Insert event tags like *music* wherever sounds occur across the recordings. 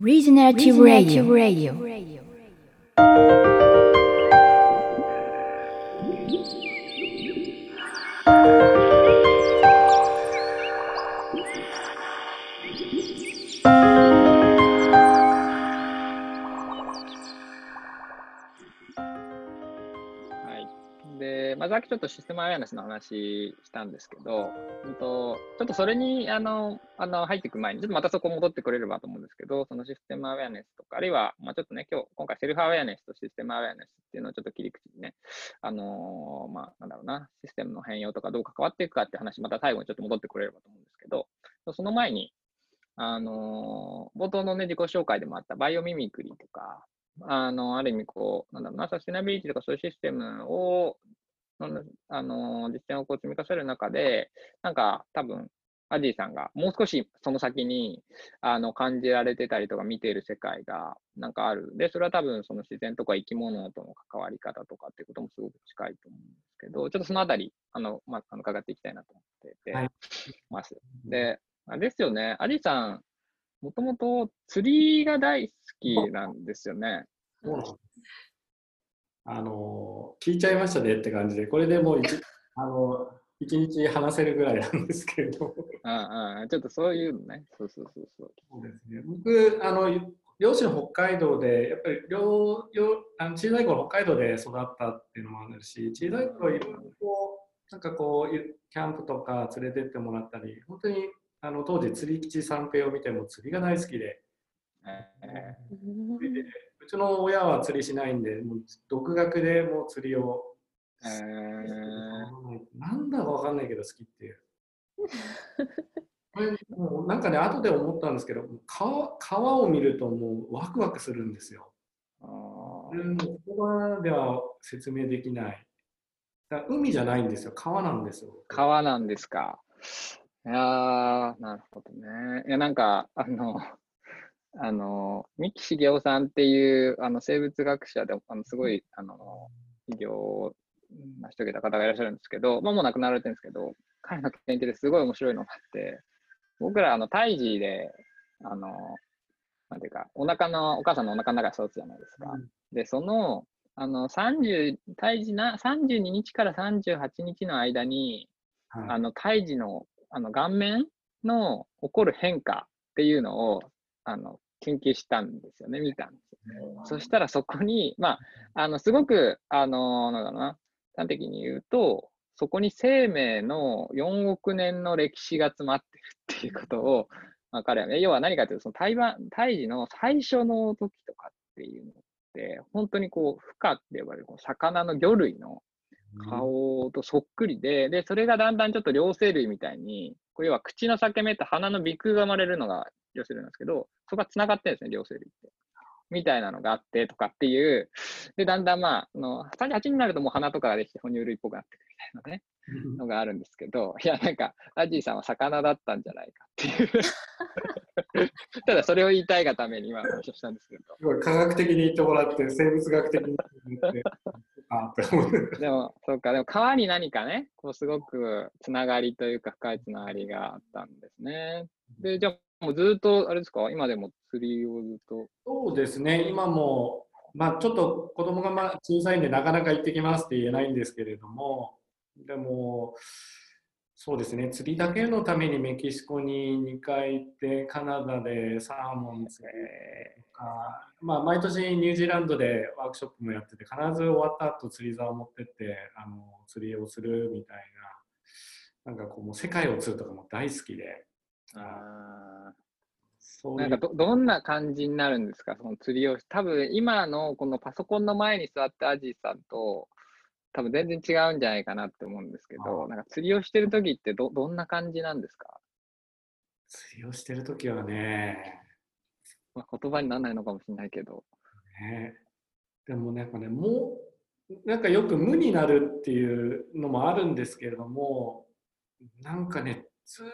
Regenerative Radio. はさっきちょっとシステムアウェアネスの話したんですけど、うんと、ちょっとそれに、あの、あの、入っていく前に、ちょっとまたそこ戻ってくれればと思うんですけど、そのシステムアウェアネスとか、あるいは、まあ、ちょっとね、今日、今回セルフアウェアネスとシステムアウェアネスっていうのをちょっと切り口にね、あのまあ、なんだろうな、システムの変容とかどう関わっていくかって話、また最後にちょっと戻ってくれればと思うんですけど、その前に、あの冒頭のね、自己紹介でもあったバイオミミクリーとか、あの、ある意味こう、なんだろうな、サステナビリティとかそういうシステムを、なんだあの、実践をこう積み重ねる中で、なんか多分、アジーさんがもう少しその先にあの感じられてたりとか見ている世界がなんかある。で、それは多分その自然とか生き物との関わり方とかっていうこともすごく近いと思うんですけど、ちょっとそのあたり、あの、まあ、あの伺っていきたいなと思っててはいます。で、あれですよね、アジーさん、もともと釣りが大好きなんですよね。そうあの聞いちゃいましたねって感じで、これでもう一 *laughs* あの一日話せるぐらいなんですけれど、うんうん、ちょっとそういうのね。そうそうそうそう。そうですね、僕あの、両親北海道で、やっぱり両両あの小さい頃北海道で育ったっていうのもあるし、小さい頃いろいろこう、なんかこう、キャンプとか連れてってもらったり、本当にあの当時、釣り基地三平を見ても釣りが大好きで、えでうちの親は釣りしないんで、もう独学でもう釣りを、ーえーなんだかわかんないけど好きっていう。これもうなんかね、後で思ったんですけど、川川を見るともうワクワクするんですよ。あこれもう言葉では説明できない。だ海じゃないんですよ、川なんですよ。川なんですか。いやー、なるほどね。いや、なんか、あの、あの、三木茂雄さんっていう、あの、生物学者で、あの、すごい、あの、企業を成し遂げた方がいらっしゃるんですけど、まあ、もう亡くなられてるんですけど、彼の研究ですごい面白いのがあって、僕ら、あの、胎児で、あの、なんていうか、お腹の、お母さんのお腹の中で育つじゃないですか。で、その、あの、30、胎児な、32日から38日の間に、はいあの、胎児の、あの、顔面の起こる変化っていうのを、あの、研究したんですよね、見たんですよ。そしたらそこに、まあ、あの、すごく、あの、なんだろうな、端的に言うと、そこに生命の4億年の歴史が詰まってるっていうことを、まあ、彼はね、要は何かというと、その胎盤胎児の最初の時とかっていうのって、本当にこう、孵化って呼ばれる、こう魚の魚類の顔とそっくりで、で、それがだんだんちょっと両生類みたいに、これは口の裂け目と鼻の鼻腔が生まれるのが両生類なんですけど、そこが繋がってるんですね、両生類って。みたいなのがあってとかっていう、で、だんだんまあ、あの38になるともう鼻とかができて哺乳類っぽくなってくるみたいなね、のがあるんですけど、*laughs* いや、なんか、アジーさんは魚だったんじゃないかっていう。*laughs* ただ、それを言いたいがために今、話をしたんですけど。すごい科学的に言ってもらって、生物学的に言って、あーって思う。*laughs* でも、そうか、でも川に何かね、こうすごくつながりというか深いつながりがあったんですね。で、じゃあもうずっと、あれですか、今でも釣りをずっと？そうですね、今も、まあ、ちょっと子供がまあ小さいんで、なかなか行ってきますって言えないんですけれども、でも、そうですね、釣りだけのためにメキシコに2回行って、カナダでサーモン釣りとか、まあ、毎年ニュージーランドでワークショップもやってて、必ず終わった後釣り竿を持ってってあの釣りをするみたいな、なんかこう、もう世界を釣るとかも大好きで、あそうなんかど、どんな感じになるんですか、その釣りを。多分、今のこのパソコンの前に座ってアジーさんと、多分全然違うんじゃないかなって思うんですけど、なんか釣りをしてる時ってど、どんな感じなんですか、釣りをしてるときはね、まあ、言葉にならないのかもしれないけど。ね、でもなんかねもうなんかよく無になるっていうのもあるんですけれどもなんかねずーっ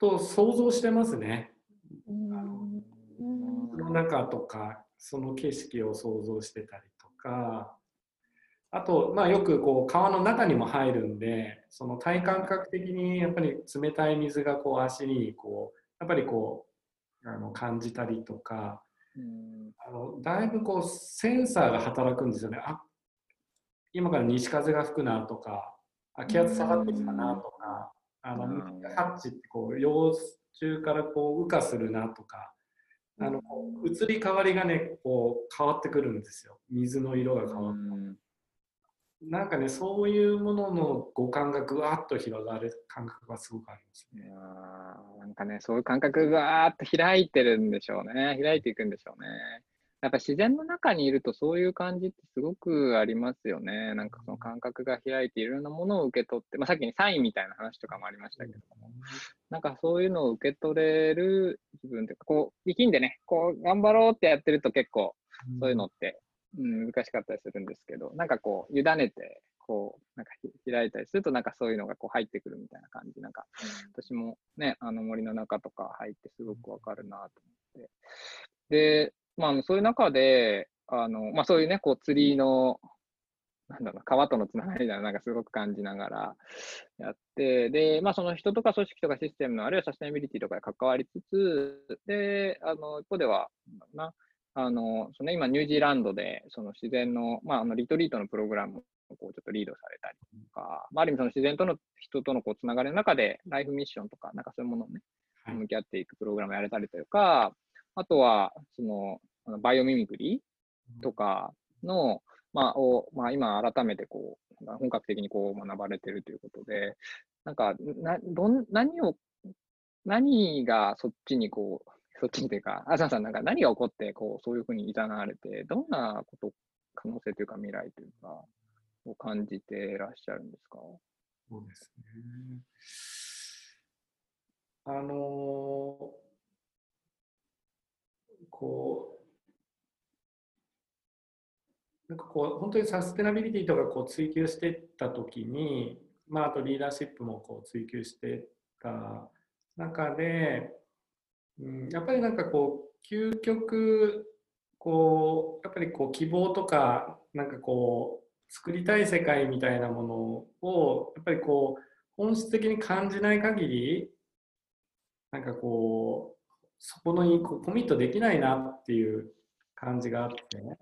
と想像してますね。その中とかその景色を想像してたりとか。あと、まあ、よくこう川の中にも入るんでその体感覚的にやっぱり冷たい水がこう足にこうやっぱりこうあの感じたりとか。うん。あのだいぶこうセンサーが働くんですよね。あ今から西風が吹くなとかあ気圧下がってきたなとかあのうんハッチってこう幼虫からこう羽化するなとかあの移り変わりがねこう変わってくるんですよ水の色が変わって。うんなんかね、そういうものの五感がぐわっと広がる感覚がすごくありますいね。なんかね、そういう感覚がわーっと開いてるんでしょうね。開いていくんでしょうね。やっぱ自然の中にいるとそういう感じってすごくありますよね。なんかその感覚が開いていろんなものを受け取って、まあ、さっきにサインみたいな話とかもありましたけども、なんかそういうのを受け取れる自分というか、こ、力んでね、こう、頑張ろうってやってると結構そういうのって、うん、難しかったりするんですけど、なんかこう、委ねて、こう、なんか開いたりすると、なんかそういうのがこう入ってくるみたいな感じ。なんか、私もね、あの森の中とか入ってすごくわかるなと思って。で、まあそういう中で、あの、まあそういうね、こう、釣りの、なんだろうな、川とのつながりみたいな、なんかすごく感じながらやって、で、まあその人とか組織とかシステムの、あるいはサステナビリティとかで関わりつつ、で、あの、一方では、なあの、その今ニュージーランドで、その自然の、まああの、リトリートのプログラムをこうちょっとリードされたりとか、まあある意味その自然との人とのこうつながりの中で、ライフミッションとか、なんかそういうものをね、はい。向き合っていくプログラムをやれたりとか、あとは、そのバイオミミクリとかの、まあ、を、まあ、今改めてこう、本格的にこう学ばれてるということで、なんか、な、どん、何を、何がそっちにこう、そっちにというか、東さんなんか何が起こって、こう、そういうふうに誘われて、どんなこと、可能性というか未来というか、を感じていらっしゃるんですか？そうですね。あのーこう、なんかこう、本当にサステナビリティとかこう追求していったときに、まあ、あとリーダーシップもこう追求していった中で、うん、やっぱりなんかこう、究極、こう、やっぱりこう希望とか、なんかこう、作りたい世界みたいなものを、やっぱりこう、本質的に感じない限り、なんかこう、そこのにコミットできないなっていう感じがあって、ね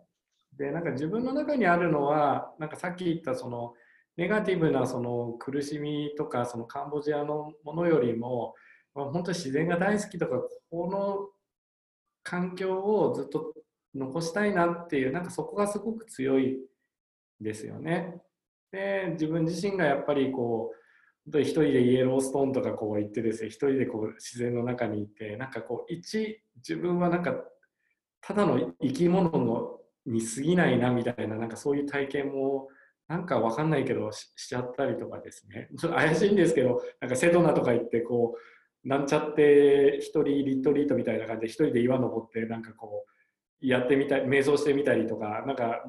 で、なんか自分の中にあるのは、なんかさっき言ったその、ネガティブなその苦しみとか、そのカンボジアのものよりも、まあ本当に自然が大好きとか、この環境をずっと残したいなっていう、なんかそこがすごく強いですよね。で、自分自身がやっぱりこう、本当に一人でイエローストーンとかこう行ってですね、一人でこう自然の中にいて、なんかこう、一、自分はなんか、ただの生き物のに過ぎないなみたいな、なんかそういう体験も、なんかわかんないけどししちゃったりとかですね。ちょっと怪しいんですけど、なんかセドナとか行って、こう、なんちゃって一人リトリートみたいな感じで一人で岩登って、なんかこう、やってみたり、瞑想してみたりとか、なんか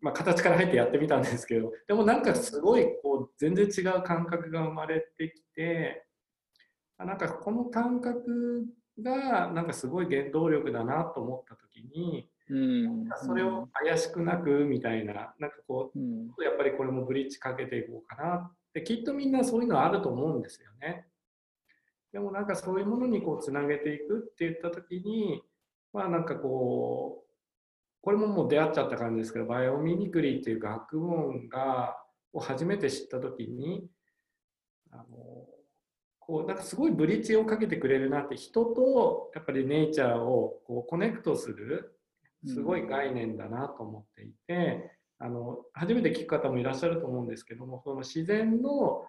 まあ、形から入ってやってみたんですけどでもなんかすごいこう全然違う感覚が生まれてきてあなんかこの感覚がなんかすごい原動力だなと思った時にうん。それを怪しくなくみたいななんかこうん。うやっぱりこれもブリッジかけていこうかなってきっとみんなそういうのあると思うんですよね。でもなんかそういうものにこうつなげていくって言った時にまあなんかこうこれももう出会っちゃった感じですけど、バイオミミクリーっていう学問が、を初めて知ったときに、あの、こう、なんかすごいブリッジをかけてくれるなって、人とやっぱりネイチャーをこうコネクトする、すごい概念だなと思っていて、あの、初めて聞く方もいらっしゃると思うんですけども、その自然の、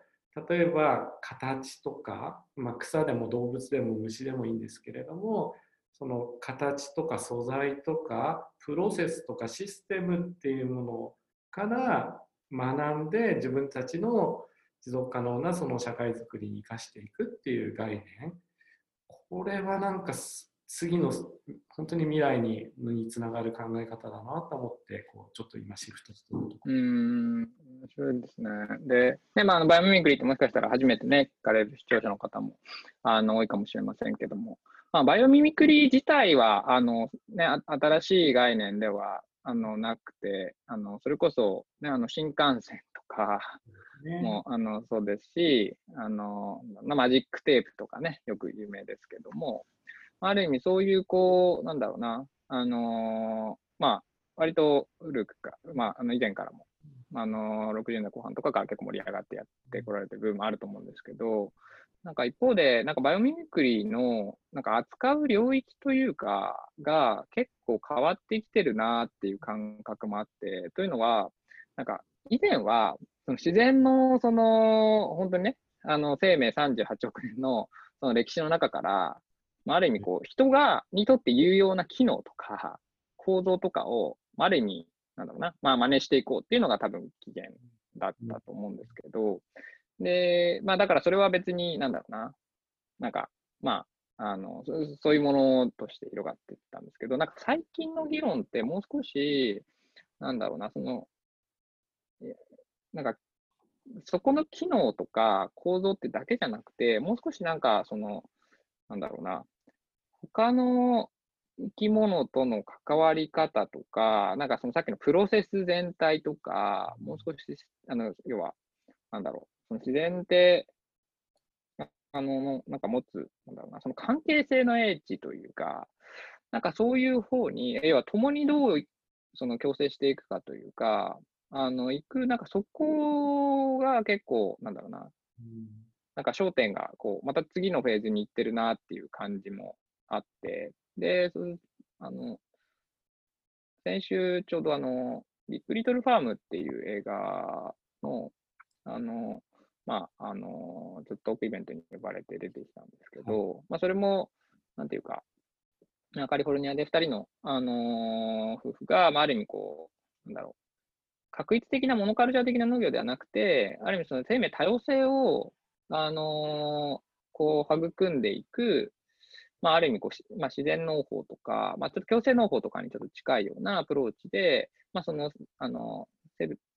例えば形とか、まあ、草でも動物でも虫でもいいんですけれども、その形とか素材とかプロセスとかシステムっていうものから学んで自分たちの持続可能なその社会づくりに生かしていくっていう概念。これはなんか次の本当に未来ににつながる考え方だなと思ってこうちょっと今シフトしてるところうん、面白いですね。で、ねまあ、あのバイオミミクリーってもしかしたら初めてね、聞かれる視聴者の方もあの多いかもしれませんけども、まあ、バイオミミクリー自体は、あの、ね、あ新しい概念では、あの、なくて、あの、それこそ、ね、あの、新幹線とかね。も、あの、そうですし、あの、マジックテープとかね、よく有名ですけども、ある意味そういう、こう、なんだろうな、あのーまあ、割と古くか、まあ、あの以前からも、あのー60年後半とかから結構盛り上がってやってこられてる部分もあると思うんですけど、なんか一方で、なんかバイオミミクリーの、なんか扱う領域というか、が結構変わってきてるなっていう感覚もあって、というのは、なんか以前は、その自然の、その、本当にね、あの、生命38億年の、その歴史の中から、まあ、ある意味、こう、人が、にとって有用な機能とか、構造とかを、まあある意味、なんだろうな、まあ、真似していこうっていうのが多分起源だったと思うんですけど、で、まあ、だからそれは別に、なんだろうな、なんか、まあ、あの、そそういうものとして広がっていったんですけど、なんか最近の議論ってもう少し、なんだろうな、その、なんか、そこの機能とか構造ってだけじゃなくて、もう少しなんか、その、なんだろうな、他の生き物との関わり方とか、なんかそのさっきのプロセス全体とか、もう少し、あの、要は、なんだろう、その自然って、ああの、なんか持つ、なんだろうな、その関係性の英知というか、なんかそういう方に、要は共にどうその共生していくかというか、あの、行く、なんかそこが結構、なんだろうな、なんか焦点が、こう、また次のフェーズに行ってるなっていう感じもあって、で、そあの、先週ちょうどあの、ビッグリトルファームっていう映画の、あの、まあ、あの、ちょっとトークイベントに呼ばれて出てきたんですけど、まあ、それも、なんていうか、まあカリフォルニアで2人の、あの夫婦が、まあ、ある意味こう、なんだろう、確一的なモノカルチャー的な農業ではなくて、ある意味その生命多様性を、あのこう育んでいく、まあ、ある意味こう、まあ、自然農法とか、まあ、ちょっと共生農法とかにちょっと近いようなアプローチで、まあ、その、あの、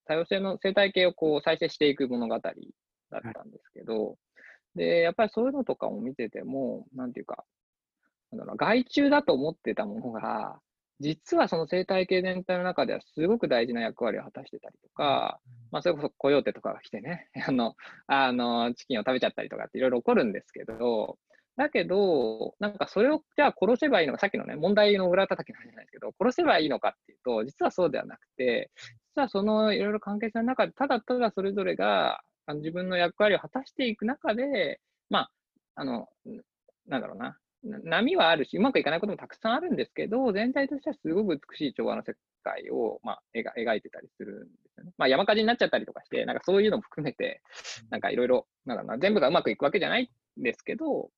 多様性の生態系をこう再生していく物語だったんですけど、で、やっぱりそういうのとかも見てても、なんていうか、なんだろう、害虫だと思ってたものが、実はその生態系全体の中ではすごく大事な役割を果たしてたりとか、まあ、それこそコヨーテとかが来てね、*laughs* あの、あの、チキンを食べちゃったりとかっていろいろ起こるんですけど、だけど、なんかそれをじゃあ殺せばいいのか、さっきのね、問題の裏叩きなんじゃないですけど、殺せばいいのかっていうと、実はそうではなくて、実はそのいろいろ関係性の中で、ただただそれぞれがあの自分の役割を果たしていく中で、まあ、あの、なんだろうな、波はあるし、うまくいかないこともたくさんあるんですけど、全体としてはすごく美しい調和の世界を、まあ、描描いてたりするんですよね。まあ、山火事になっちゃったりとかして、なんかそういうのも含めて、なんかいろいろ、なんだろうな、全部がうまくいくわけじゃないんですけど、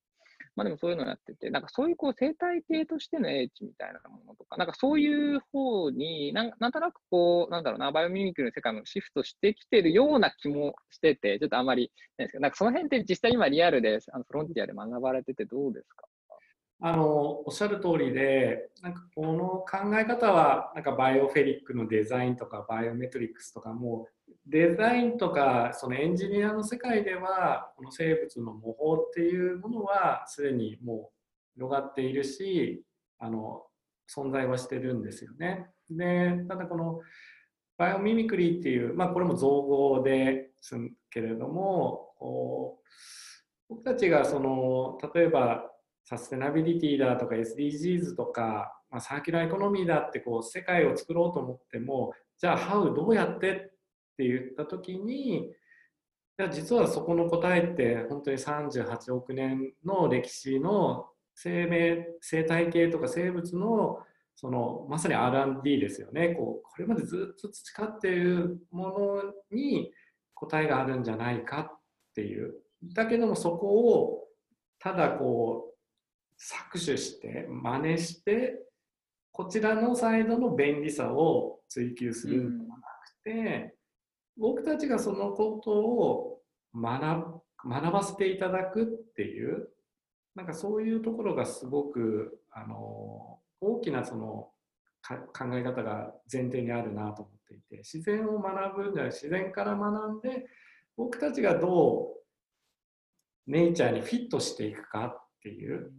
まあでもそういうのをやってて、なんかそういうこう生態系としての英知みたいなものとか、なんかそういう方になん、なんとなくこう、なんだろうな、バイオミミクルの世界もシフトしてきてるような気もしてて、ちょっとあんまりないですけど、なんかその辺って実際今リアルで、あのフロンティアで学ばれててどうですか？あのおっしゃる通りで、なんかこの考え方は、なんかバイオフィリックのデザインとか、バイオミメティックスとかも、デザインとか、そのエンジニアの世界では、この生物の模倣っていうものは、すでにもう広がっているし、あの存在はしてるんですよね。で、ただこのバイオミミクリーっていう、まあ、これも造語ですけれども、こう僕たちがその例えばサステナビリティだとか SDGs とか、まあ、サーキュラーエコノミーだってこう世界を作ろうと思ってもじゃあ How どうやってって言った時にいや実はそこの答えって本当に38億年の歴史の生命生態系とか生物のそのまさに R&D ですよね。こうこれまでずっと培っているものに答えがあるんじゃないかっていう。だけどもそこをただこう搾取して真似してこちらのサイドの便利さを追求するんではなくて、僕たちがそのことを学ばせていただくっていうなんかそういうところがすごくあの大きなその考え方が前提にあるなと思っていて自然を学ぶんじゃない自然から学んで僕たちがどうネイチャーにフィットしていくかっていう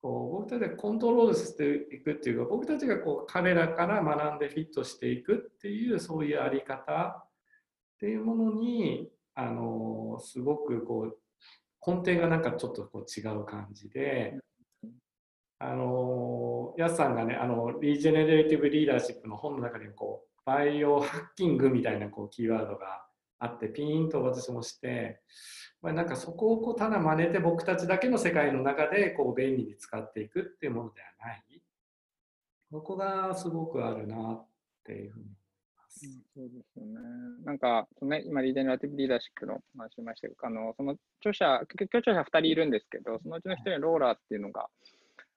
こう僕たちがコントロールしていくっていうか僕たちがこう彼らから学んでフィットしていくっていうそういうあり方っていうものにあのすごくこう根底がなんかちょっとこう違う感じであのヤスさんがねあのリジェネレーティブリーダーシップの本の中にこうバイオハッキングみたいなこうキーワードがあってピーンと私もしてまあ、なんかそこをこうただ真似て僕たちだけの世界の中でこう便利に使っていくっていうものではないここがすごくあるなっていうふうに。そうですよね。なんか、そのね、今、リジェネラティブリーダーシップの話しましたけど、あのその著者、共著者2人いるんですけど、そのうちの1人ローラっていうのが、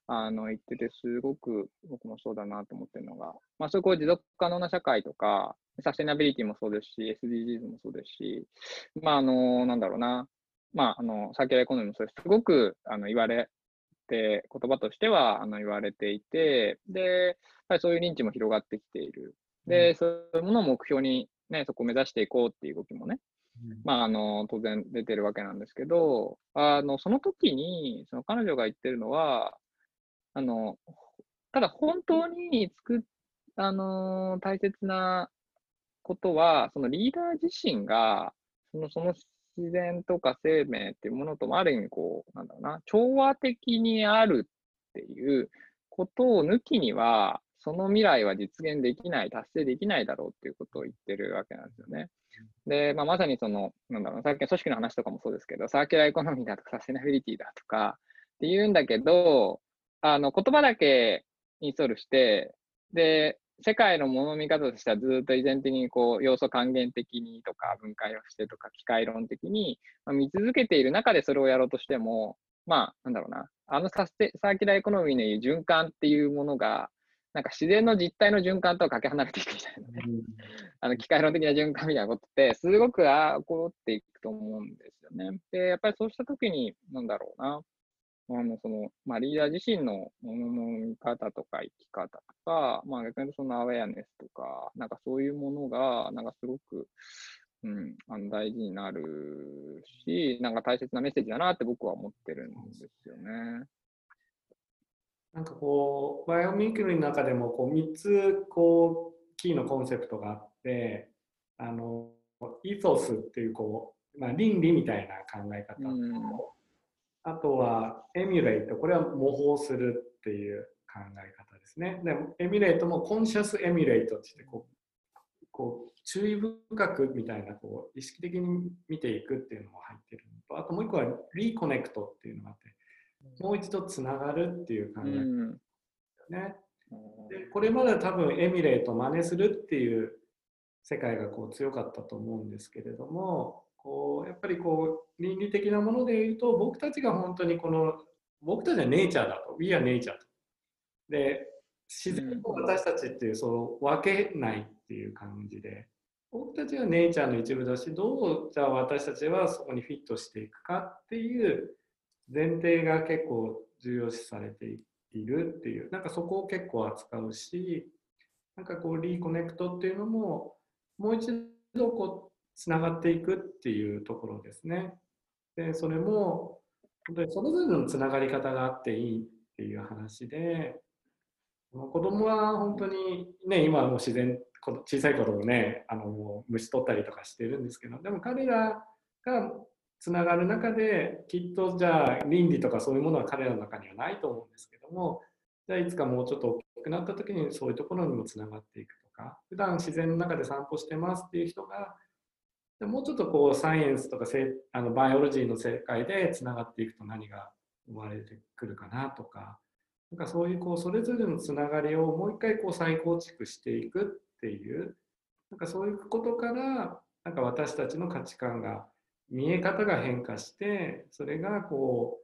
あの言ってて、すごく僕もそうだなと思ってるのが、まあ、そういう持続可能な社会とか、サステナビリティもそうですし、SDGs もそうですし、まあ、あの、なんだろうな、まあ、あの、サーキュラーエコノミーもそうです。すごくあの言われて、言葉としてはあの言われていて、で、やっぱりそういう認知も広がってきている。で、うん、そういうものを目標に、ね、そこを目指していこうっていう動きもね、うん、まあ、あの、当然出てるわけなんですけど、あの、その時に、その彼女が言ってるのは、あの、ただ本当に作っ、あの、大切なことは、そのリーダー自身が、その、その自然とか生命っていうものともある意味こう、なんだろうな、調和的にあるっていうことを抜きには、その未来は実現できない、達成できないだろうっていうことを言ってるわけなんですよね。で、まあ、まさにその、なんだろう、さっきの組織の話とかもそうですけど、サーキュラーエコノミーだとかサステナビリティだとかって言うんだけど、あの、言葉だけインストールして、で、世界のもの見方としてはずっと依然的にこう要素還元的にとか分解をしてとか機械論的に、まあ、見続けている中でそれをやろうとしても、まあ、なんだろうな、あのサステサーキュラーエコノミーのいう循環っていうものが、なんか自然の実態の循環とはかけ離れていくみたいなね、*laughs* あの機械論的な循環みたいなことって、すごくあ起こっていくと思うんですよね。で、やっぱりそうしたときに、なんだろうな、あのそのまあ、リーダー自身のものの見方とか生き方とか、まあ、逆にそのアウェアネスとか、なんかそういうものが、なんかすごく、うん、あの大事になるし、なんか大切なメッセージだなって僕は思ってるんですよね。なんかこう、バイオミンクルの中でもこう3つこうキーのコンセプトがあって、あのイソスっていうこう、まあ、倫理みたいな考え方、うんあとはエミュレイト、これは模倣するっていう考え方ですね。でエミュレイトもコンシャスエミュレイトって言ってこうこう注意深くみたいなこう意識的に見ていくっていうのも入ってるのとあともう一個はリコネクトっていうのがあってもう一度つながるっていう考え。方ですよね。でこれまで多分エミュレイト真似するっていう世界がこう強かったと思うんですけれどもこうやっぱりこう倫理的なもので言うと僕たちが本当にこの僕たちはネイチャーだと。We are nature と。で自然と私たちっていうその分けないっていう感じで僕たちはネイチャーの一部だしどうじゃあ私たちはそこにフィットしていくかっていう前提が結構重要視されているっていうなんかそこを結構扱うしなんかこうリーコネクトっていうのももう一度こうつながっていくっていうところですね。でそれも本当にそれぞれのつながり方があっていいっていう話で子供は本当にね今はもう自然小さい頃ねあの虫取ったりとかしてるんですけどでも彼らがつながる中できっとじゃあ倫理とかそういうものは彼らの中にはないと思うんですけどもじゃあいつかもうちょっと大きくなった時にそういうところにもつながっていくとか普段自然の中で散歩してますっていう人がもうちょっとこうサイエンスとかせあのバイオロジーの世界でつながっていくと何が生まれてくるかなとかなんかそういうこうそれぞれのつながりをもう一回こう再構築していくっていうなんかそういうことからなんか私たちの価値観が見え方が変化してそれがこ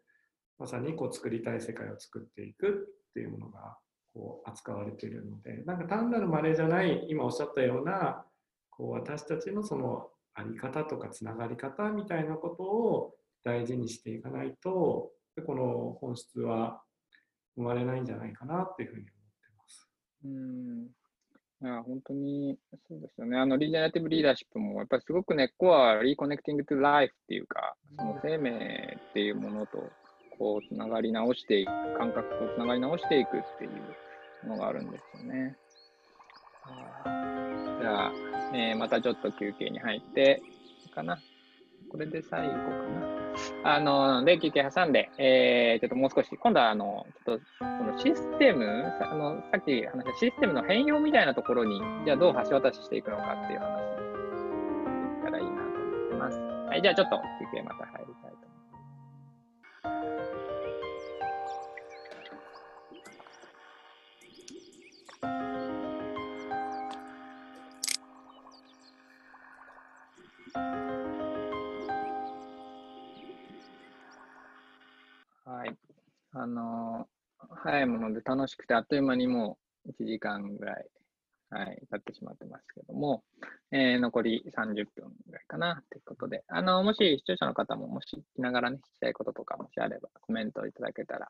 うまさにこう作りたい世界を作っていくっていうものがこう扱われているのでなんか単なるまれじゃない今おっしゃったようなこう私たちのそのあり方とかつながり方みたいなことを大事にしていかないとこの本質は生まれないんじゃないかなっていうふうに思ってます。うんいや本当にそうですよね。あのリジェネラティブリーダーシップもやっぱりすごく根っこはリコネクティングトゥライフっていうか、その生命っていうものとこうつながり直していく、感覚とつながり直していくっていうのがあるんですよね。じゃあ、えー、またちょっと休憩に入って、かな。これで最後かな。あの、で、休憩挟んで、えー、ちょっともう少し、今度は、あの、ちょっと、そのシステム、さあのさっき話したシステムの変容みたいなところに、じゃあどう橋渡ししていくのかっていう話できたらいいなと思ってます。はい、じゃあちょっと休憩また入りあの早いもので楽しくて、あっという間にもう1時間ぐらい、はい、経ってしまってますけども、えー残り30分ぐらいかな、ということで、あの、もし視聴者の方も、もし聞きながらね、聞きたいこととか、もしあれば、コメントいただけたら、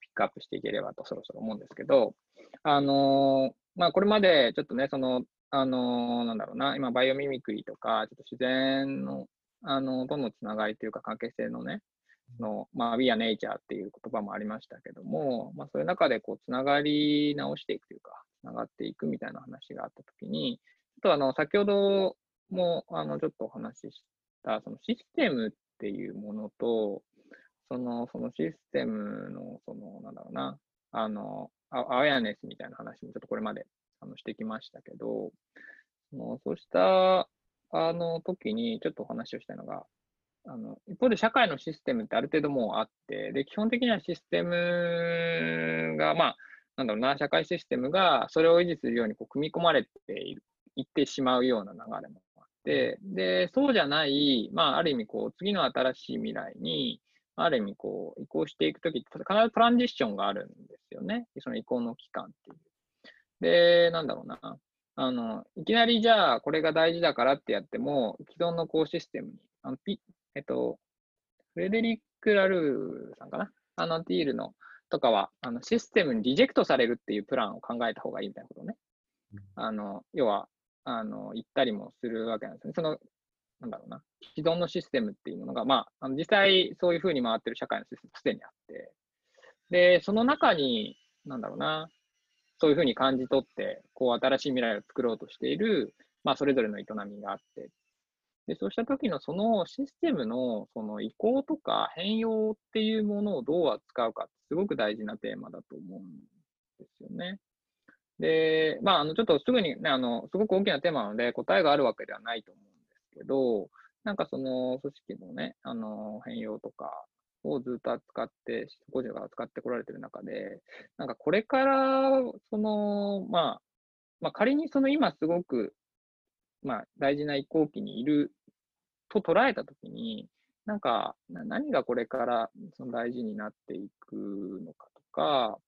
ピックアップしていければと、そろそろ思うんですけど、あのまあ、これまでちょっとね、その、あのなんだろうな、今、バイオミミクリーとか、ちょっと自然の、あの、とのつながりというか、関係性のね、の、まあ、We are Nature っていう言葉もありましたけども、まあ、そういう中で、こう、つながり直していくというか、つながっていくみたいな話があったときに、ちょっとあの、先ほども、あの、ちょっとお話しした、そのシステムっていうものと、その、そのシステムの、その、なんだろうな、あの、アアウェアネスみたいな話もちょっとこれまであのしてきましたけど、そのそうした、あの、時にちょっとお話をしたいのが、あの、一方で社会のシステムってある程度もうあって、で、基本的にはシステムが、まあ、なんだろうな、社会システムがそれを維持するようにこう組み込まれていいってしまうような流れもあって、で、そうじゃない、まあ、ある意味、こう、次の新しい未来に、ある意味、こう、移行していくときって、必ずトランジッションがあるんですよね。その移行の期間っていう。で、なんだろうな。あの、いきなりじゃあ、これが大事だからってやっても、既存のこうシステムに、あのピえっと、フレデリック・ラルーさんかな？あの、ティールの、とかは、あの、システムにリジェクトされるっていうプランを考えた方がいいみたいなことをね。あの、要は、あの、言ったりもするわけなんですよね。その、なんだろうな、既存のシステムっていうものが、まあ、あの実際そういうふうに回ってる社会のシステムすでにあって、で、その中に、なんだろうな、そういうふうに感じ取って、こう、新しい未来を作ろうとしている、まあ、それぞれの営みがあって、で、そうした時のそのシステムのその移行とか変容っていうものをどう扱うかってすごく大事なテーマだと思うんですよね。で、まあ、あの、ちょっとすぐにね、あの、すごく大きなテーマなので答えがあるわけではないと思うんですけど、なんかその組織のね、あの、変容とかをずっと扱って、個人が扱ってこられてる中で、なんかこれから、その、まあ、まあ仮にその今すごく、まあ大事な移行期にいると捉えたときに、なんか何がこれからその大事になっていくのかとか、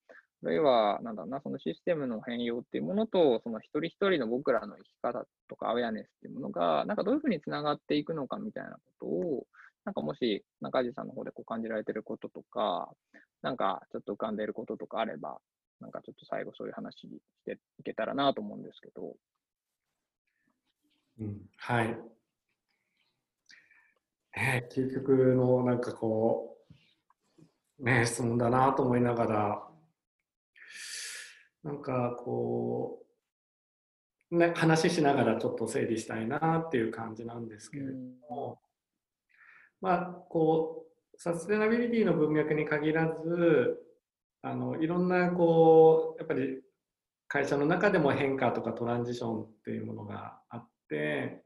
あるいは、なんだろうな、そのシステムの変容っていうものと、その一人一人の僕らの生き方とかアウェアネスっていうものが、なんかどういうふうにつながっていくのかみたいなことを、なんかもし中地さんの方でこう感じられてることとか、なんかちょっと浮かんでいることとかあれば、なんかちょっと最後そういう話していけたらなと思うんですけど。うん、はい。ね、究極のなんかこう、ね、質問だなと思いながら、なんかこう、ね、話しながらちょっと整理したいなっていう感じなんですけれども、まあ、こう、サステナビリティの文脈に限らず、あのいろんなこうやっぱり会社の中でも変化とかトランジションっていうものがあって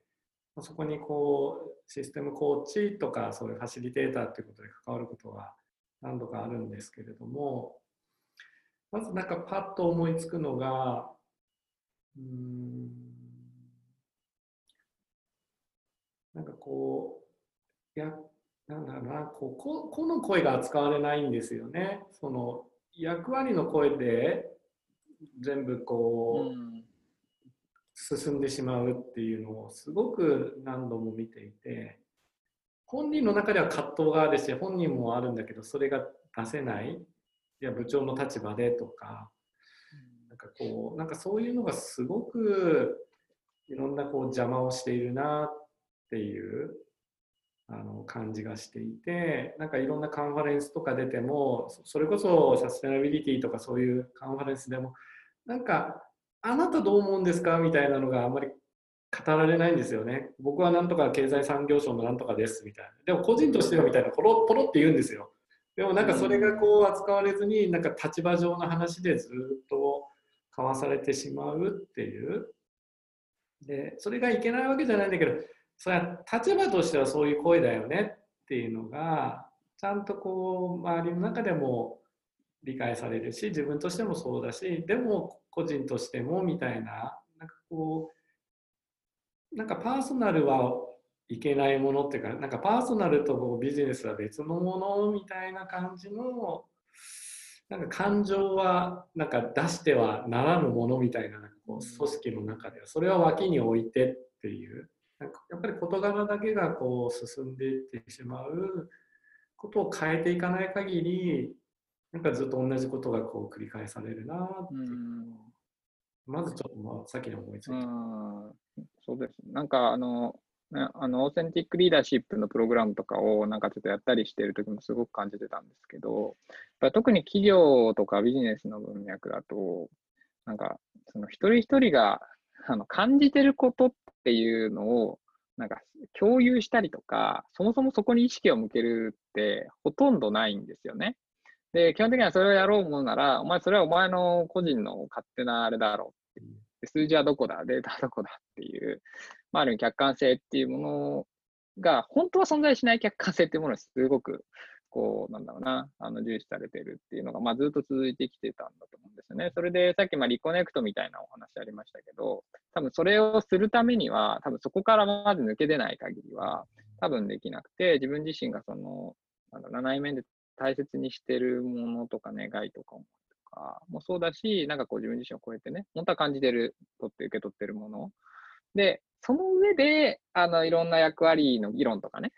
そこにこうシステムコーチとかそういうファシリテーターということで関わることが何度かあるんですけれどもまずなんかパッと思いつくのがうんなんかこういやなんだろうなこうここの声が扱われないんですよね。その役割の声で全部こう、うん進んでしまうっていうのをすごく何度も見ていて本人の中では葛藤があるし本人もあるんだけどそれが出せない。いや部長の立場でとかなんかこうなんかそういうのがすごくいろんなこう邪魔をしているなっていうあの感じがしていてなんかいろんなカンファレンスとか出てもそそれこそサステナビリティとかそういうカンファレンスでもなんかあなたどう思うんですか？みたいなのがあんまり語られないんですよね。僕はなんとか経済産業省のなんとかですみたいな。でも個人としてはみたいなポロポロって言うんですよ。でもなんかそれがこう扱われずになんか立場上の話でずっと交わされてしまうっていうでそれがいけないわけじゃないんだけどそれは立場としてはそういう声だよねっていうのがちゃんとこう周りの中でも理解されるし自分としてもそうだしでも個人としてもみたいななんかこうなんかパーソナルはいけないものっていうかなんかパーソナルとビジネスは別のものみたいな感じのなんか感情はなんか出してはならぬものみたいななんかこう組織の中ではそれは脇に置いてっていうなんかやっぱり事柄だけがこう進んでいってしまうことを変えていかない限りなんかずっと同じことがこう繰り返されるなっていうまずちょっとまあ先に思いついた。そうですなんかあのね、あの、オーセンティックリーダーシップのプログラムとかをなんかちょっとやったりしてる時もすごく感じてたんですけど、特に企業とかビジネスの文脈だと、なんか、その一人一人があの感じてることっていうのを、なんか共有したりとか、そもそもそこに意識を向けるってほとんどないんですよね。で、基本的にはそれをやろうものなら、お前それはお前の個人の勝手なあれだろうっていう。数字はどこだ、データはどこだっていう、まあ、ある意味客観性っていうものが、本当は存在しない客観性っていうものをすごく、こう、なんだろうな、あの重視されてるっていうのが、まあ、ずっと続いてきてたんだと思うんですよね。それで、さっき、まあ、リコネクトみたいなお話ありましたけど、多分それをするためには、多分そこからまず抜け出ない限りは、多分できなくて、自分自身がその、なんだろうな、内面で大切にしてるものとか願いとか思かもそうだし、なんかこう自分自身を超えてね、本当は感じてる、取って受け取ってるもの。で、その上で、あの、いろんな役割の議論とかね、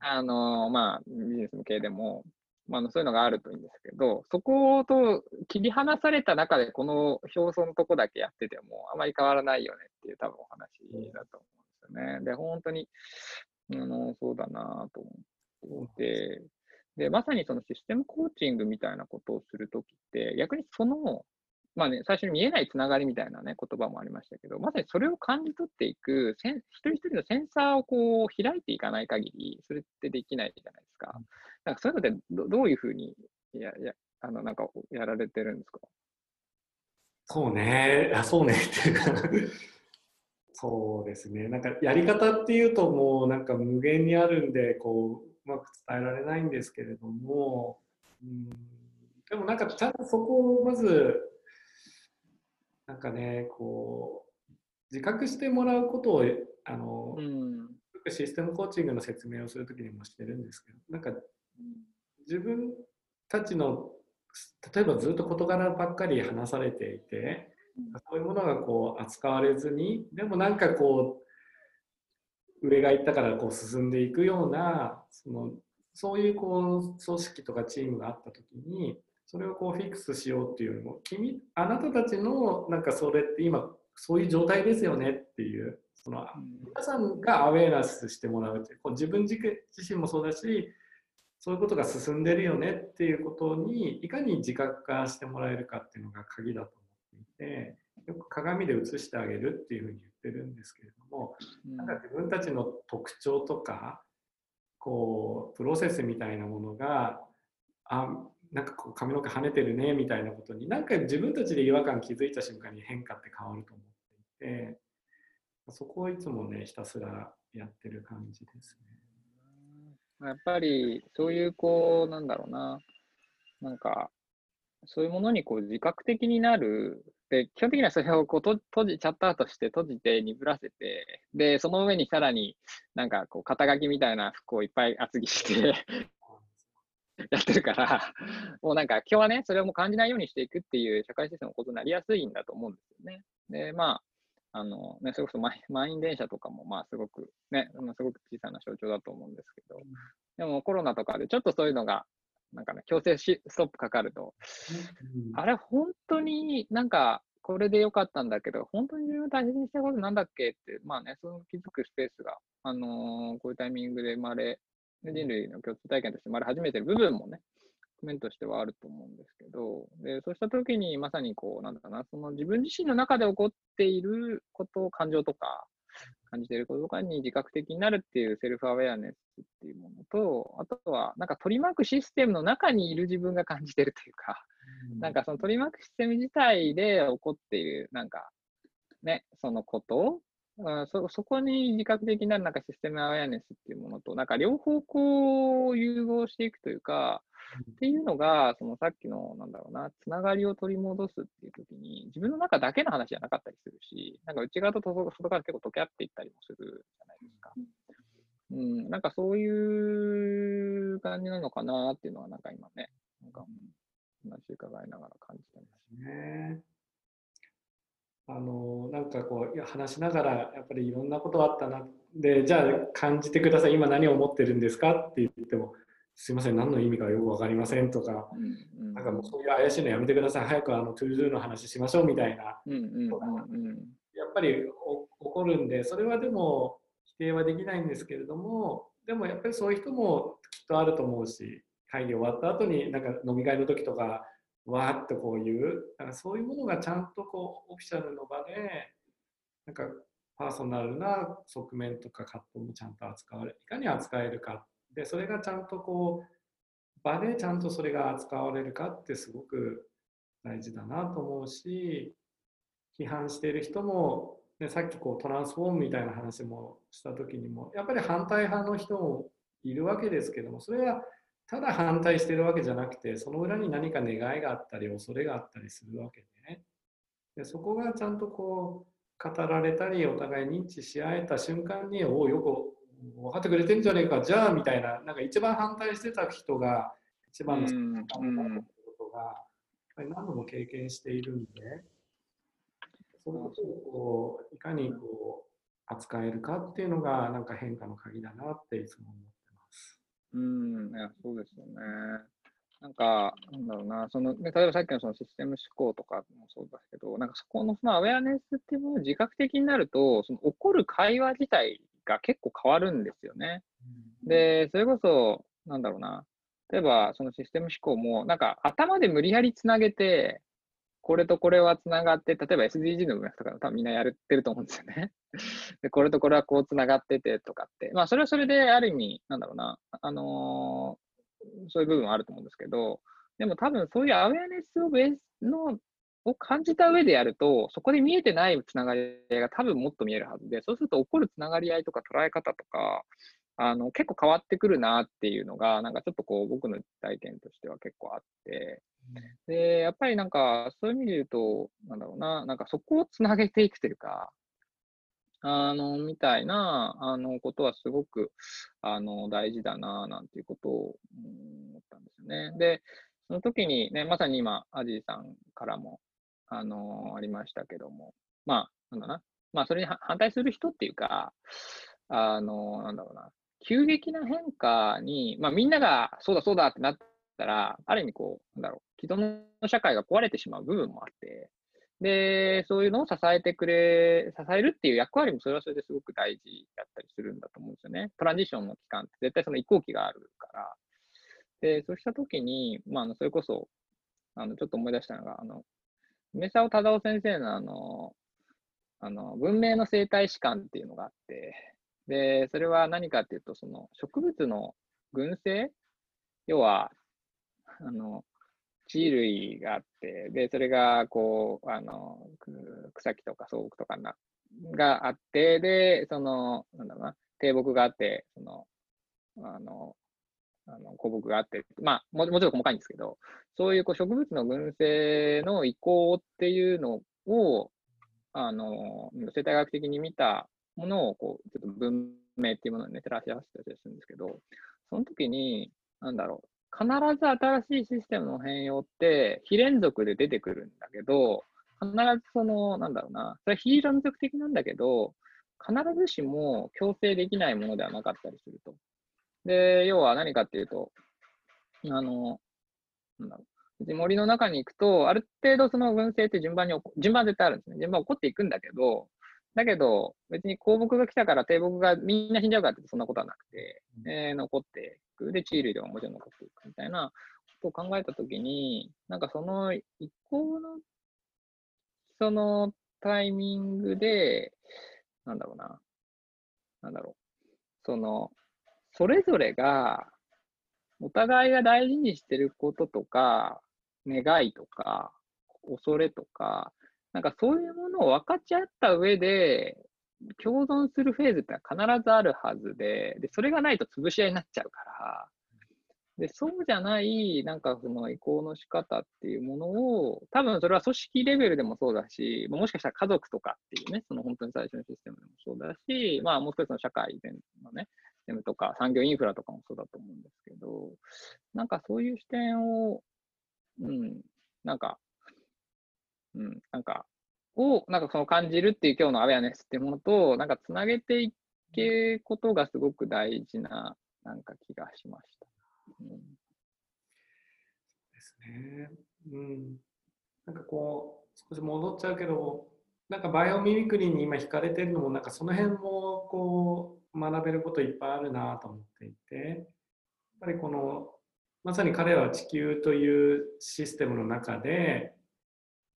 あの、まあ、ビジネス向けでも、まあ、そういうのがあるといいんですけど、そこと切り離された中で、この表層のとこだけやってても、あまり変わらないよねっていう多分お話だと思うんですよね。で、本当に、あの、そうだなと思って、で、まさにそのシステムコーチングみたいなことをするときって、逆にその、まあね、最初に見えないつながりみたいなね、言葉もありましたけど、まさにそれを感じ取っていく、一人一人のセンサーをこう開いていかない限り、それってできないじゃないですか。なんかそういうのってどどういうふうにややあのなんかやられてるんですか？そうね、あそうね。っていうか。そうですね、なんかやり方っていうともうなんか無限にあるんで、こう、うまく伝えられないんですけれども、うん、でもなんかちゃんとそこをまずなんかねこう自覚してもらうことをあの、うん、システムコーチングの説明をするときにもしてるんですけどなんか自分たちの例えばずっと事柄ばっかり話されていてそういうものがこう扱われずにでもなんかこう上が行ったからこう進んでいくようなそのそういうこう組織とかチームがあった時にそれをこうフィックスしようっていうよりも君あなたたちのなんかそれって今そういう状態ですよねっていうその皆さんがアウェーナスしてもらうっていうこう自分自身もそうだしそういうことが進んでるよねっていうことにいかに自覚化してもらえるかっていうのが鍵だと思っていてよく鏡で映してあげるっていうふうにってるんですけれども、うん、なんか自分たちの特徴とかこうプロセスみたいなものがあなんかこう髪の毛跳ねてるねみたいなことになんか自分たちで違和感気づいた瞬間に変化って変わると思っていてそこをいつもねひたすらやってる感じですね。やっぱりそういうこうなんだろうななんかそういうものにこう自覚的になるで、基本的にはそれをこう閉じ、チャットアウトして閉じて鈍らせて、で、その上にさらになんかこう肩書きみたいな服をいっぱい厚着して *laughs* やってるから、もうなんか今日はね、それをもう感じないようにしていくっていう社会システムのことになりやすいんだと思うんですよね。で、まあ、あのね、それこそ満員電車とかも、まあすごくね、すごく小さな象徴だと思うんですけど、でもコロナとかでちょっとそういうのがなんかね、強制しストップかかると、うん、あれ、本当になんか、これでよかったんだけど、本当に自分大切にしたことなんだっけって、まあね、その気づくスペースが、あのー、こういうタイミングで生まれ、人類の共通体験として生まれ始めてる部分もね、コメントしてはあると思うんですけど、でそうしたときにまさにこう、なんだかな、その自分自身の中で起こっていること、感情とか、感じていることとかに自覚的になるっていうセルフアウェアネスっていうものと、あとは、なんか取り巻くシステムの中にいる自分が感じてるというか、なんかその取り巻くシステム自体で起こっている、なんか、ね、そのことうん、そそこに自覚的にななんかシステムアウェアネスっていうものと、なんか両方こう融合していくというか、っていうのが、そのさっきの、なんだろうな、つながりを取り戻すっていう時に、自分の中だけの話じゃなかったりするし、なんか内側と外外側結構溶け合っていったりもするじゃないですか。うん、なんかそういう感じなのかなっていうのは、なんか今ね、なんか、うん、話伺いながら感じてますね。あのなんかこう話しながらやっぱりいろんなことあったなでじゃあ感じてください。今何を思ってるんですかって言ってもすいません何の意味かよく分かりませんとか、うんうん、なんかもうそういう怪しいのやめてください。早くあの To Do の話しましょうみたいな、やっぱり起こるんでそれはでも否定はできないんですけれどもでもやっぱりそういう人もきっとあると思うし会議終わった後になんか飲み会の時とかわーっとこういう、なんかそういうものがちゃんとこうオフィシャルの場で、なんかパーソナルな側面とか葛藤もちゃんと扱われ、いかに扱えるか。で、それがちゃんとこう、場でちゃんとそれが扱われるかってすごく大事だなと思うし、批判している人も、ね、さっきこうトランスフォームみたいな話もした時にも、やっぱり反対派の人もいるわけですけども、それはただ反対してるわけじゃなくて、その裏に何か願いがあったり、恐れがあったりするわけでね。でそこがちゃんとこう、語られたり、お互い認知し合えた瞬間に、おお、よく分かってくれてんじゃねえか、じゃあ、みたいな、なんか一番反対してた人が、一番の反対だったことが、やっぱり何度も経験しているんで、そのことをこういかにこう扱えるかっていうのが、なんか変化の鍵だなっていつも思ってうん、いや、そうですよね。なんか、なんだろうな、その、ね、例えばさっきのそのシステム思考とかもそうだけど、なんかそこのそのアウェアネスっていうものを自覚的になると、その起こる会話自体が結構変わるんですよね。で、それこそ、なんだろうな、例えばそのシステム思考も、なんか頭で無理やりつなげて、これとこれはつながって、例えば SDG の文脈とか多分みんなやってると思うんですよね。*laughs* で、これとこれはこうつながっててとかって。まあ、それはそれである意味、なんだろうな、あのー、そういう部分はあると思うんですけど、でも多分そういうアウェアネスをベースのを感じた上でやると、そこで見えてないつながり合いが多分もっと見えるはずで、そうすると起こるつながり合いとか捉え方とか、あの結構変わってくるなっていうのが、なんかちょっとこう僕の体験としては結構あって、で、やっぱりなんかそういう意味で言うと、なんだろうな、なんかそこをつなげていくというか、あの、みたいな、あの、ことはすごく、あの、大事だな、なんていうことを、思ったんですよね。で、その時にね、まさに今、アジーさんからも、あの、ありましたけども、まあ、なんだな、まあ、それに反対する人っていうか、あの、なんだろうな、急激な変化に、まあ、みんながそうだそうだってなったら、ある意味こう、なんだろう、既存の社会が壊れてしまう部分もあって、で、そういうのを支えてくれ、支えるっていう役割もそれはそれですごく大事だったりするんだと思うんですよね。トランジションの期間って絶対その移行期があるから。で、そうしたときに、まあ、あのそれこそ、あの、ちょっと思い出したのが、あの、梅沢忠夫先生のあの、あの、文明の生態史観っていうのがあって、で、それは何かっていうと、その植物の群生？要は、あの、地類があって、で、それが、こう、あの、草木とか草木とかな、があって、で、その、なんだろうな、低木があって、その、あの、あの古木があって、まあも、もちろん細かいんですけど、そういうこう植物の群生の移行っていうのを、あの、生態学的に見たものを、こう、ちょっと文明っていうものにね、照らし合わせたりするんですけど、その時に、なんだろう、必ず新しいシステムの変容って非連続で出てくるんだけど、必ずその、なんだろうな、それは非連続的なんだけど、必ずしも強制できないものではなかったりすると。で、要は何かっていうと、あの、なんだろう。森の中に行くと、ある程度その群生って順番に、順番絶対あるんですね。順番起こっていくんだけど、だけど、別に公木が来たから低木がみんな死んじゃうかってそんなことはなくて、えー、残っていく。で、地類でももちろん残っていくみたいなことを考えたときに、なんかその移行の、そのタイミングで、なんだろうな、なんだろう、その、それぞれが、お互いが大事にしてることとか、願いとか、恐れとか、なんかそういうものを分かち合った上で、共存するフェーズって必ずあるはずで、で、それがないと潰し合いになっちゃうから、で、そうじゃない、なんかその移行の仕方っていうものを、多分それは組織レベルでもそうだし、もしかしたら家族とかっていうね、その本当に最初のシステムでもそうだし、まあもう少しの社会でのね、テムとか産業インフラとかもそうだと思うんですけど、なんかそういう視点を、うん、なんか、うん、なんか、を、なんかその感じるっていう今日のアウェアネスっていうものと、なんかつなげていけことがすごく大事な、なんか気がしました。うんですね。うん。なんかこう、少し戻っちゃうけど、なんかバイオミミクリーに今惹かれてるのも、なんかその辺もこう、学べることいっぱいあるなと思っていて、やっぱりこの、まさに彼らは地球というシステムの中で、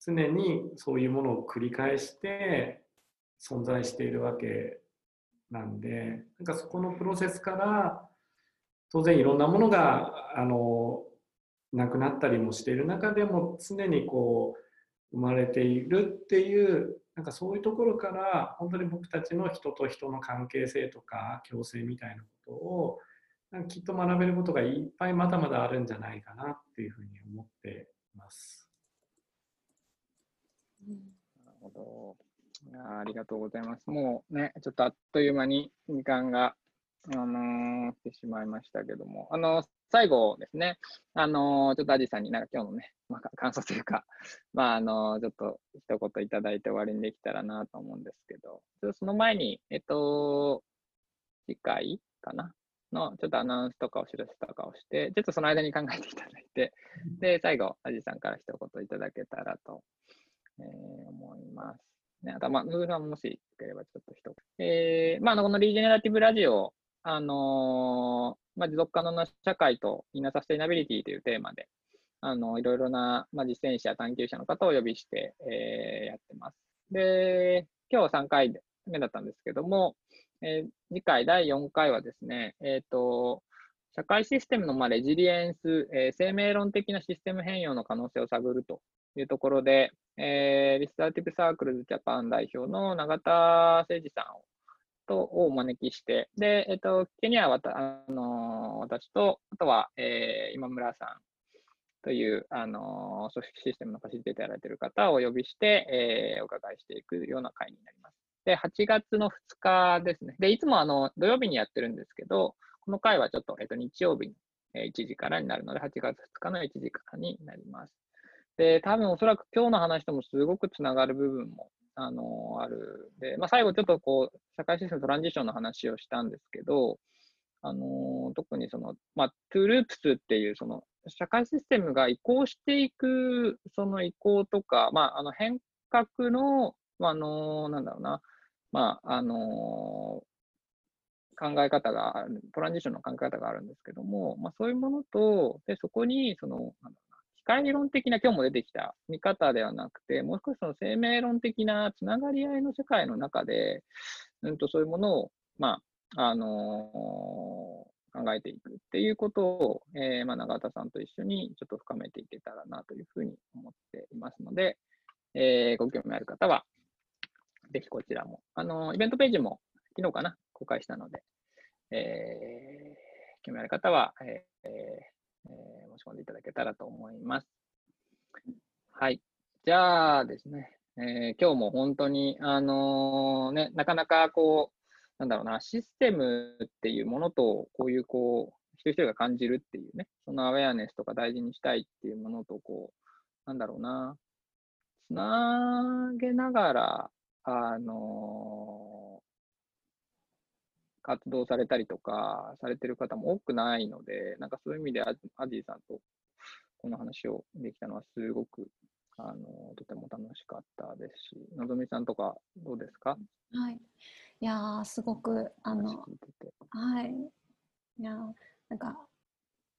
常にそういうものを繰り返して存在しているわけなんで、なんかそこのプロセスから当然いろんなものがあのなくなったりもしている中でも常にこう生まれているっていうなんかそういうところから本当に僕たちの人と人の関係性とか共生みたいなことをなんかきっと学べることがいっぱいまだまだあるんじゃないかなっていうふうに思っています。なるほどあ。ありがとうございます。もうね、ちょっとあっという間に時間があのー、してしまいましたけども、あのー、最後ですね、あのー、ちょっとアジさんになんか今日のね、まあ、感想というか、*laughs* まあ、あのちょっと一言いただいて終わりにできたらなと思うんですけど、ちょっとその前に、えっと、次回かな？の、ちょっとアナウンスとかお知らせとかをして、ちょっとその間に考えていただいて、で、最後、アジさんから一言いただけたらと、えー、思います。ね、あとまあ、ヌーさんもしよければちょっと一言。えー、まあ、このリージェネラティブラジオあの、まあ、持続可能な社会とインナーサステイナビリティというテーマで、あのいろいろな、まあ、実践者、探求者の方をお呼びして、えー、やってます。で、今日は3回目だったんですけども、えー、次回第4回はですね、えっ、ー、と、社会システムのまあレジリエンス、えー、生命論的なシステム変容の可能性を探るというところで、えー、リスターティブサークルズジャパン代表の永田誠二さんをとをお招きして、で、えっ、と、ケニアは、あの私と、あとは、えー、今村さんという、あの組織システムのファシリテーターやられている方をお呼びして、えー、お伺いしていくような会になります。で、8月の2日ですね。で、いつもあの土曜日にやってるんですけど、この回はちょっと、えっ、と、日曜日の1時からになるので、8月2日の1時からになります。で、多分おそらく今日の話ともすごくつながる部分もあの、ある。で、まあ、最後ちょっとこう、社会システムトランジションの話をしたんですけど、あの、特にその、まあ、トゥループスっていう、その、社会システムが移行していく、その移行とか、まあ、あの、変革の、まあ、あの、なんだろうな、まあ、あの、考え方がある、トランジションの考え方があるんですけども、まあ、そういうものと、で、そこに、その、なんだ会理論的な今日も出てきた見方ではなくて、もう少しその生命論的なつながり合いの世界の中で、うんとそういうものを、まあ、あのー、考えていくっていうことを、えー、まあ、永田さんと一緒にちょっと深めていけたらなというふうに思っていますので、えー、ご興味ある方は、ぜひこちらも、あのイベントページも昨日かな、公開したので、えー、興味ある方は、えーえー、申し込んでいただけたらと思います。はい。じゃあですね、えー、今日も本当に、あのー、ね、なかなかこう、なんだろうな、システムっていうものと、こういうこう、一人一人が感じるっていうね、そのアウェアネスとか大事にしたいっていうものと、こう、なんだろうな、つなげながら、あの活動されたりとかされてる方も多くないので、なんかそういう意味でアジーさんとこの話をできたのはすごくあのとても楽しかったですし、のぞみさんとかどうですか？はい。いやすごく、あの、はい。いやなんか、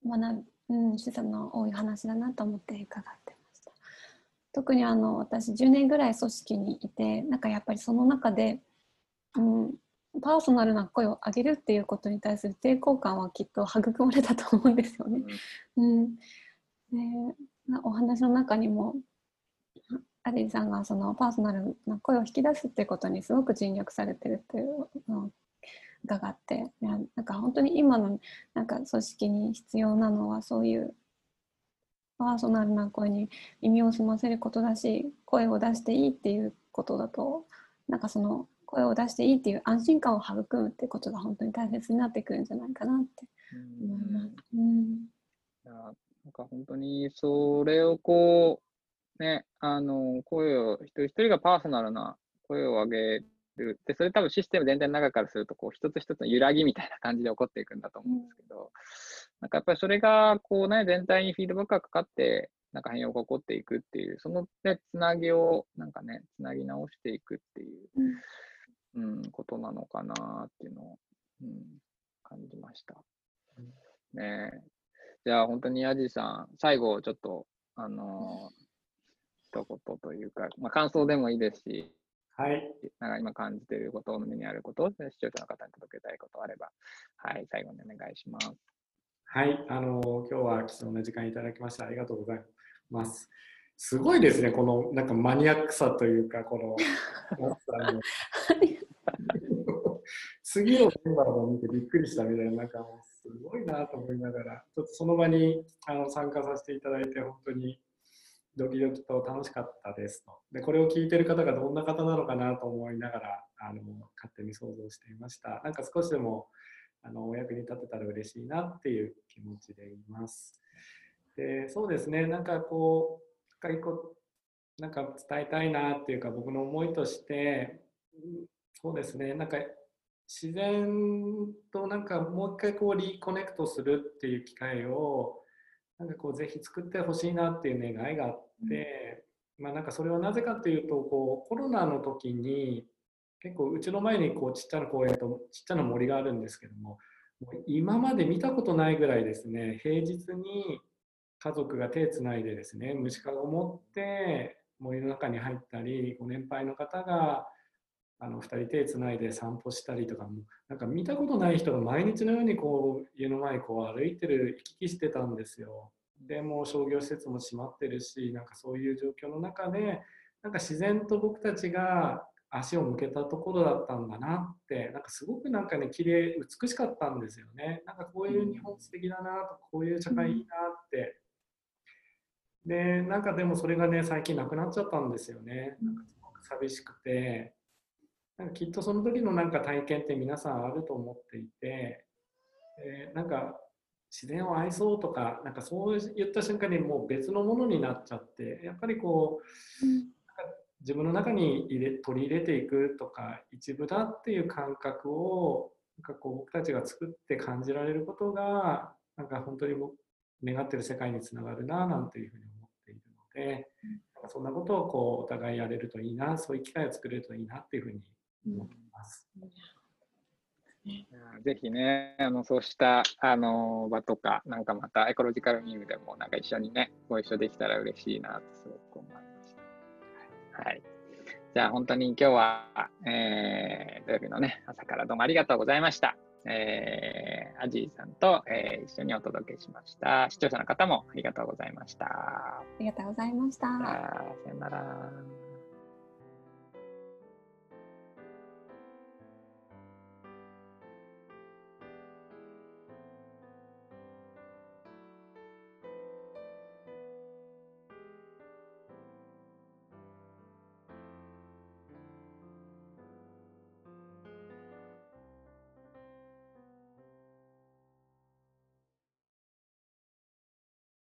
学うん、資産の多い話だなと思って伺ってました。特にあの私10年ぐらい組織にいてなんかやっぱりその中で、うん、パーソナルな声を上げるっていうことに対する抵抗感はきっと育まれたと思うんですよね。うん、でお話の中にもアリーさんがそのパーソナルな声を引き出すっていうことにすごく尽力されてるっていうのを伺ってなんか本当に今のなんか組織に必要なのはそういうパーソナルな声に耳を澄ませることだし声を出していいっていうことだとなんかその声を出していいっていう安心感を育むってことが本当に大切になってくるんじゃないかなって思います。うん、いやなんか本当にそれをこうねあの声を一人一人がパーソナルな声を上げるでそれ多分システム全体の中からするとこう一つ一つの揺らぎみたいな感じで起こっていくんだと思うんですけど、うん、なんかやっぱりそれがこうね全体にフィードバックがかかってなんか変容が起こっていくっていうそのねつなぎをなんかねつなぎ直していくっていう。うんうん、ことなのかなっていうのを、うん、感じました。ねえ。じゃあ本当にヤジさん、最後ちょっと、あのー、一言というか、まあ、感想でもいいですし、はい。なんか今感じていること、お目にあること、視聴者の方に届けたいことあれば、はい、最後にお願いします。はい、あのー、今日は貴重な時間いただきましてありがとうございます。すごいですね、このなんかマニアックさというか、この、*laughs* *laughs* *laughs* 次のメンバーを見てびっくりしたみたいな、なんかすごいなと思いながら、ちょっとその場にあの参加させていただいて、本当にドキドキと楽しかったですと。で、これを聞いてる方がどんな方なのかなと思いながら、あの勝手に想像していました。なんか少しでもあのお役に立てたら嬉しいなっていう気持ちでいます。でそうですね、なんかこう、かりこなんか伝えたいなっていうか僕の思いとしてそうですねなんか自然となんかもう一回こうリコネクトするっていう機会をなんかこうぜひ作ってほしいなっていう願いがあって、うん、まあなんかそれはなぜかというとこうコロナの時に結構うちの前にこうちっちゃな公園とちっちゃな森があるんですけどももう今まで見たことないぐらいですね。平日に家族が手つないでですね虫かごを持って森の中に入ったりご年配の方があの2人手つないで散歩したりとかもなんか見たことない人が毎日のようにこう家の前こう歩いてる行き来してたんですよ。でも商業施設も閉まってるしなんかそういう状況の中でなんか自然と僕たちが足を向けたところだったんだなってなんかすごくなんかね綺麗美しかったんですよねなんかこういう日本素敵だなとこういう社会いいなってで、なんかでもそれがね、最近なくなっちゃったんですよね。なんかすごく寂しくて、なんかきっとその時のなんか体験って皆さんあると思っていて、えー、なんか自然を愛そうとか、なんかそう言った瞬間にもう別のものになっちゃって、やっぱりこう、なん自分の中に入れ取り入れていくとか、一部だっていう感覚を、なんかこう僕たちが作って感じられることが、なんか本当に願ってる世界につながるな、なんていうふうに思っているので、そんなことをこうお互いやれるといいな、そういう機会を作れるといいなっていうふうに思っます。ぜひね、あのそうしたあの場とか、なんかまたエコロジカルミームでもなんか一緒にね、ご一緒できたら嬉しいなとすごく思いました。はい。じゃあ本当に今日は、えー、土曜日のね、朝からどうもありがとうございました。えー、アジーさんと、えー、一緒にお届けしました。視聴者の方もありがとうございました。ありがとうございました。さよなら。